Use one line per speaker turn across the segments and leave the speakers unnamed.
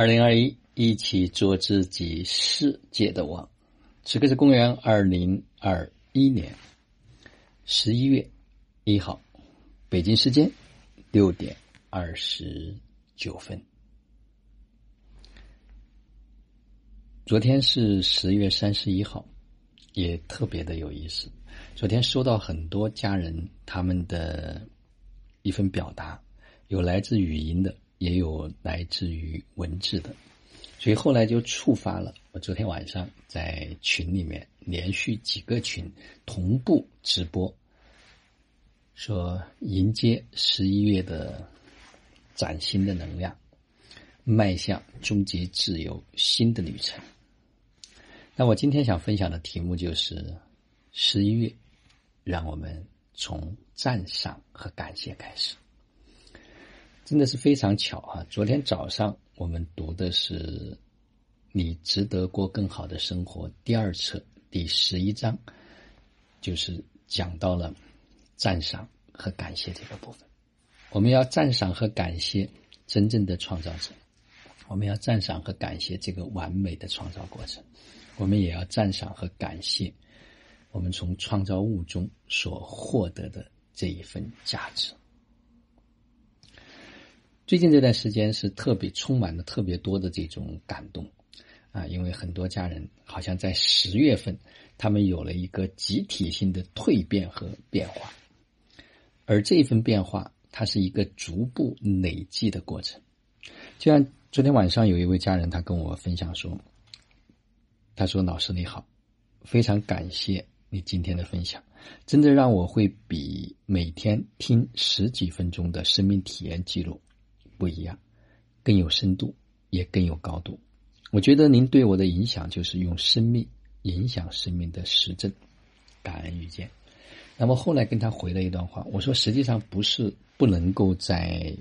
二零二一，一起做自己世界的王。此刻是公元二零二一年十一月一号，北京时间六点二十九分。昨天是十月三十一号，也特别的有意思。昨天收到很多家人他们的一份表达，有来自语音的。也有来自于文字的，所以后来就触发了我昨天晚上在群里面连续几个群同步直播，说迎接十一月的崭新的能量，迈向终极自由新的旅程。那我今天想分享的题目就是十一月，让我们从赞赏和感谢开始。真的是非常巧啊！昨天早上我们读的是《你值得过更好的生活》第二册第十一章，就是讲到了赞赏和感谢这个部分。我们要赞赏和感谢真正的创造者，我们要赞赏和感谢这个完美的创造过程，我们也要赞赏和感谢我们从创造物中所获得的这一份价值。最近这段时间是特别充满了特别多的这种感动，啊，因为很多家人好像在十月份，他们有了一个集体性的蜕变和变化，而这一份变化，它是一个逐步累积的过程。就像昨天晚上有一位家人，他跟我分享说，他说：“老师你好，非常感谢你今天的分享，真的让我会比每天听十几分钟的生命体验记录。”不一样，更有深度，也更有高度。我觉得您对我的影响就是用生命影响生命的实证。感恩遇见。那么后来跟他回了一段话，我说实际上不是不能够在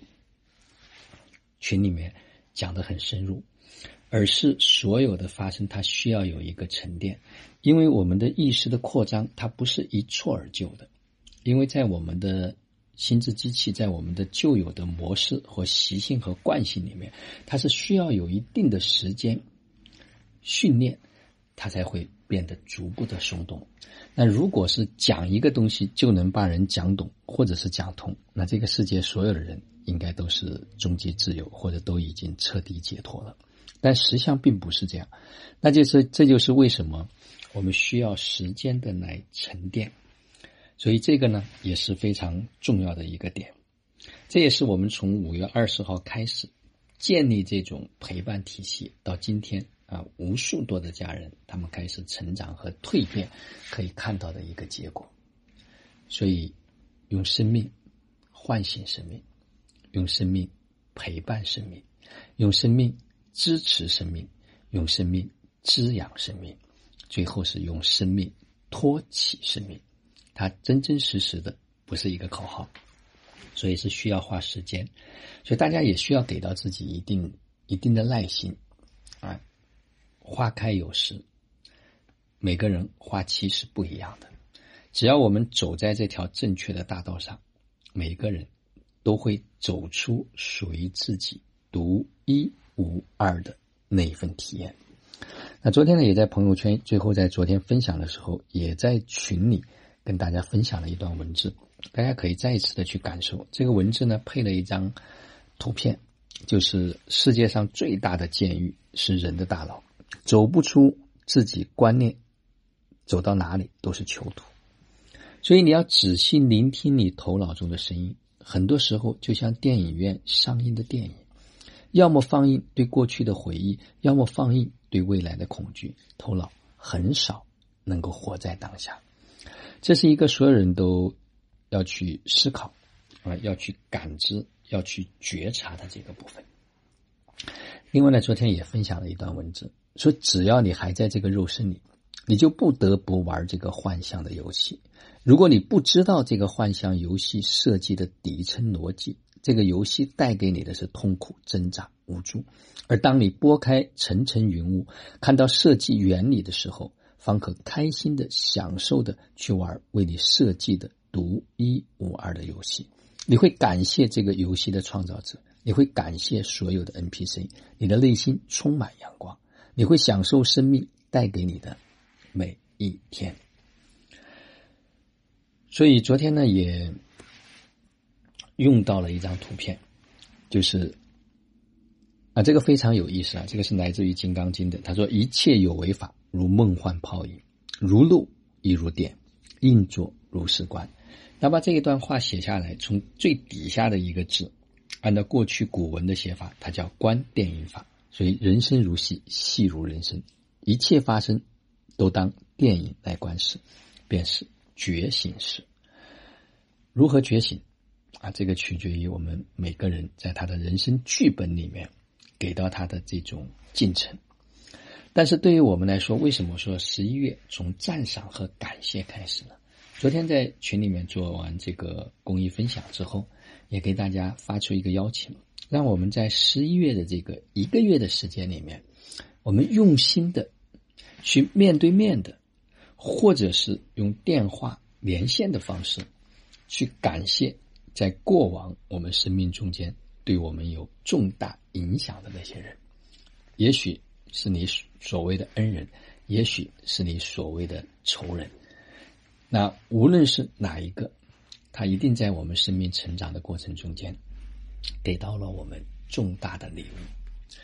群里面讲的很深入，而是所有的发生它需要有一个沉淀，因为我们的意识的扩张它不是一蹴而就的，因为在我们的。心智机器在我们的旧有的模式和习性和惯性里面，它是需要有一定的时间训练，它才会变得逐步的松动。那如果是讲一个东西就能把人讲懂，或者是讲通，那这个世界所有的人应该都是终极自由，或者都已经彻底解脱了。但实相并不是这样，那就是这就是为什么我们需要时间的来沉淀。所以这个呢也是非常重要的一个点，这也是我们从五月二十号开始建立这种陪伴体系到今天啊，无数多的家人他们开始成长和蜕变，可以看到的一个结果。所以，用生命唤醒生命，用生命陪伴生命，用生命支持生命，用生命滋养生命，最后是用生命托起生命。它真真实实的不是一个口号，所以是需要花时间，所以大家也需要给到自己一定一定的耐心啊。花开有时，每个人花期是不一样的。只要我们走在这条正确的大道上，每个人都会走出属于自己独一无二的那一份体验。那昨天呢，也在朋友圈，最后在昨天分享的时候，也在群里。跟大家分享了一段文字，大家可以再一次的去感受这个文字呢，配了一张图片，就是世界上最大的监狱是人的大脑，走不出自己观念，走到哪里都是囚徒。所以你要仔细聆听你头脑中的声音，很多时候就像电影院上映的电影，要么放映对过去的回忆，要么放映对未来的恐惧，头脑很少能够活在当下。这是一个所有人都要去思考啊，要去感知、要去觉察的这个部分。另外呢，昨天也分享了一段文字，说只要你还在这个肉身里，你就不得不玩这个幻象的游戏。如果你不知道这个幻象游戏设计的底层逻辑，这个游戏带给你的是痛苦、挣扎、无助。而当你拨开层层云雾，看到设计原理的时候，方可开心的、享受的去玩为你设计的独一无二的游戏。你会感谢这个游戏的创造者，你会感谢所有的 NPC，你的内心充满阳光，你会享受生命带给你的每一天。所以昨天呢，也用到了一张图片，就是啊，这个非常有意思啊，这个是来自于《金刚经》的。他说：“一切有为法，如梦幻泡影，如露亦如电，应作如是观。”那把这一段话写下来，从最底下的一个字，按照过去古文的写法，它叫“观电影法”。所以人生如戏，戏如人生，一切发生都当电影来观视，便是。觉醒时，如何觉醒啊？这个取决于我们每个人在他的人生剧本里面给到他的这种进程。但是对于我们来说，为什么说十一月从赞赏和感谢开始呢？昨天在群里面做完这个公益分享之后，也给大家发出一个邀请，让我们在十一月的这个一个月的时间里面，我们用心的去面对面的。或者是用电话连线的方式，去感谢在过往我们生命中间对我们有重大影响的那些人，也许是你所谓的恩人，也许是你所谓的仇人。那无论是哪一个，他一定在我们生命成长的过程中间，给到了我们重大的礼物。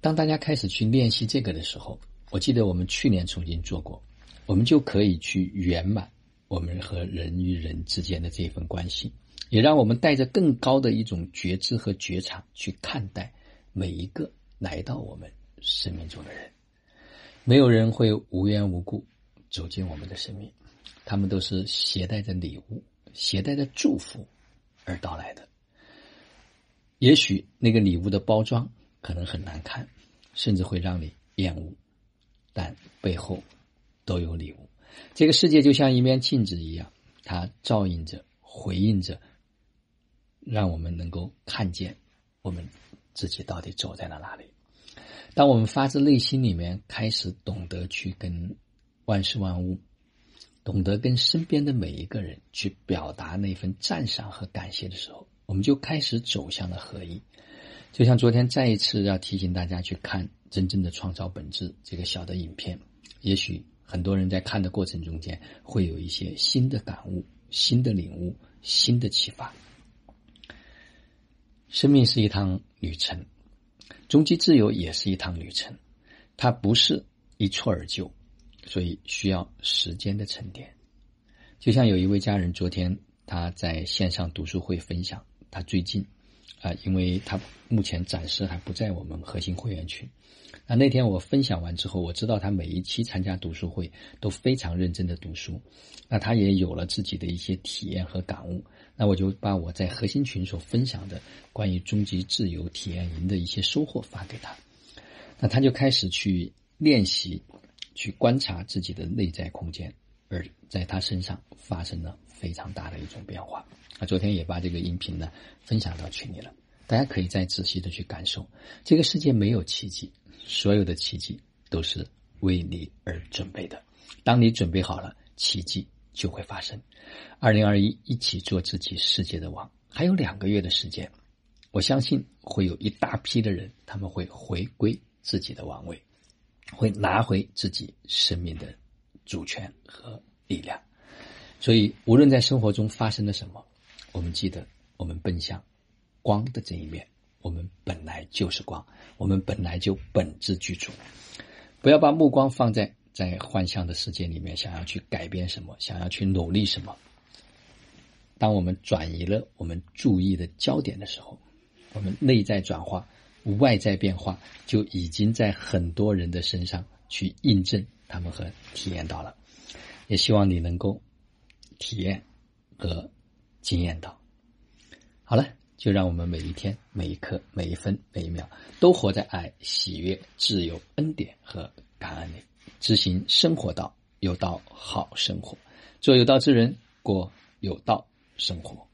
当大家开始去练习这个的时候，我记得我们去年曾经做过。我们就可以去圆满我们和人与人之间的这份关系，也让我们带着更高的一种觉知和觉察去看待每一个来到我们生命中的人。没有人会无缘无故走进我们的生命，他们都是携带着礼物、携带着祝福而到来的。也许那个礼物的包装可能很难看，甚至会让你厌恶，但背后。都有礼物，这个世界就像一面镜子一样，它照应着、回应着，让我们能够看见我们自己到底走在了哪里。当我们发自内心里面开始懂得去跟万事万物，懂得跟身边的每一个人去表达那份赞赏和感谢的时候，我们就开始走向了合一。就像昨天再一次要提醒大家去看《真正的创造本质》这个小的影片，也许。很多人在看的过程中间，会有一些新的感悟、新的领悟、新的启发。生命是一趟旅程，终极自由也是一趟旅程，它不是一蹴而就，所以需要时间的沉淀。就像有一位家人昨天他在线上读书会分享，他最近啊，因为他目前暂时还不在我们核心会员群。那那天我分享完之后，我知道他每一期参加读书会都非常认真的读书，那他也有了自己的一些体验和感悟。那我就把我在核心群所分享的关于终极自由体验营的一些收获发给他，那他就开始去练习，去观察自己的内在空间，而在他身上发生了非常大的一种变化。那昨天也把这个音频呢分享到群里了，大家可以再仔细的去感受，这个世界没有奇迹。所有的奇迹都是为你而准备的。当你准备好了，奇迹就会发生。二零二一，一起做自己世界的王。还有两个月的时间，我相信会有一大批的人，他们会回归自己的王位，会拿回自己生命的主权和力量。所以，无论在生活中发生了什么，我们记得，我们奔向光的这一面。我们本来就是光，我们本来就本质具足。不要把目光放在在幻象的世界里面，想要去改变什么，想要去努力什么。当我们转移了我们注意的焦点的时候，我们内在转化、外在变化就已经在很多人的身上去印证他们和体验到了。也希望你能够体验和经验到。好了。就让我们每一天、每一刻、每一分、每一秒，都活在爱、喜悦、自由、恩典和感恩里，执行生活道，有道好生活，做有道之人，过有道生活。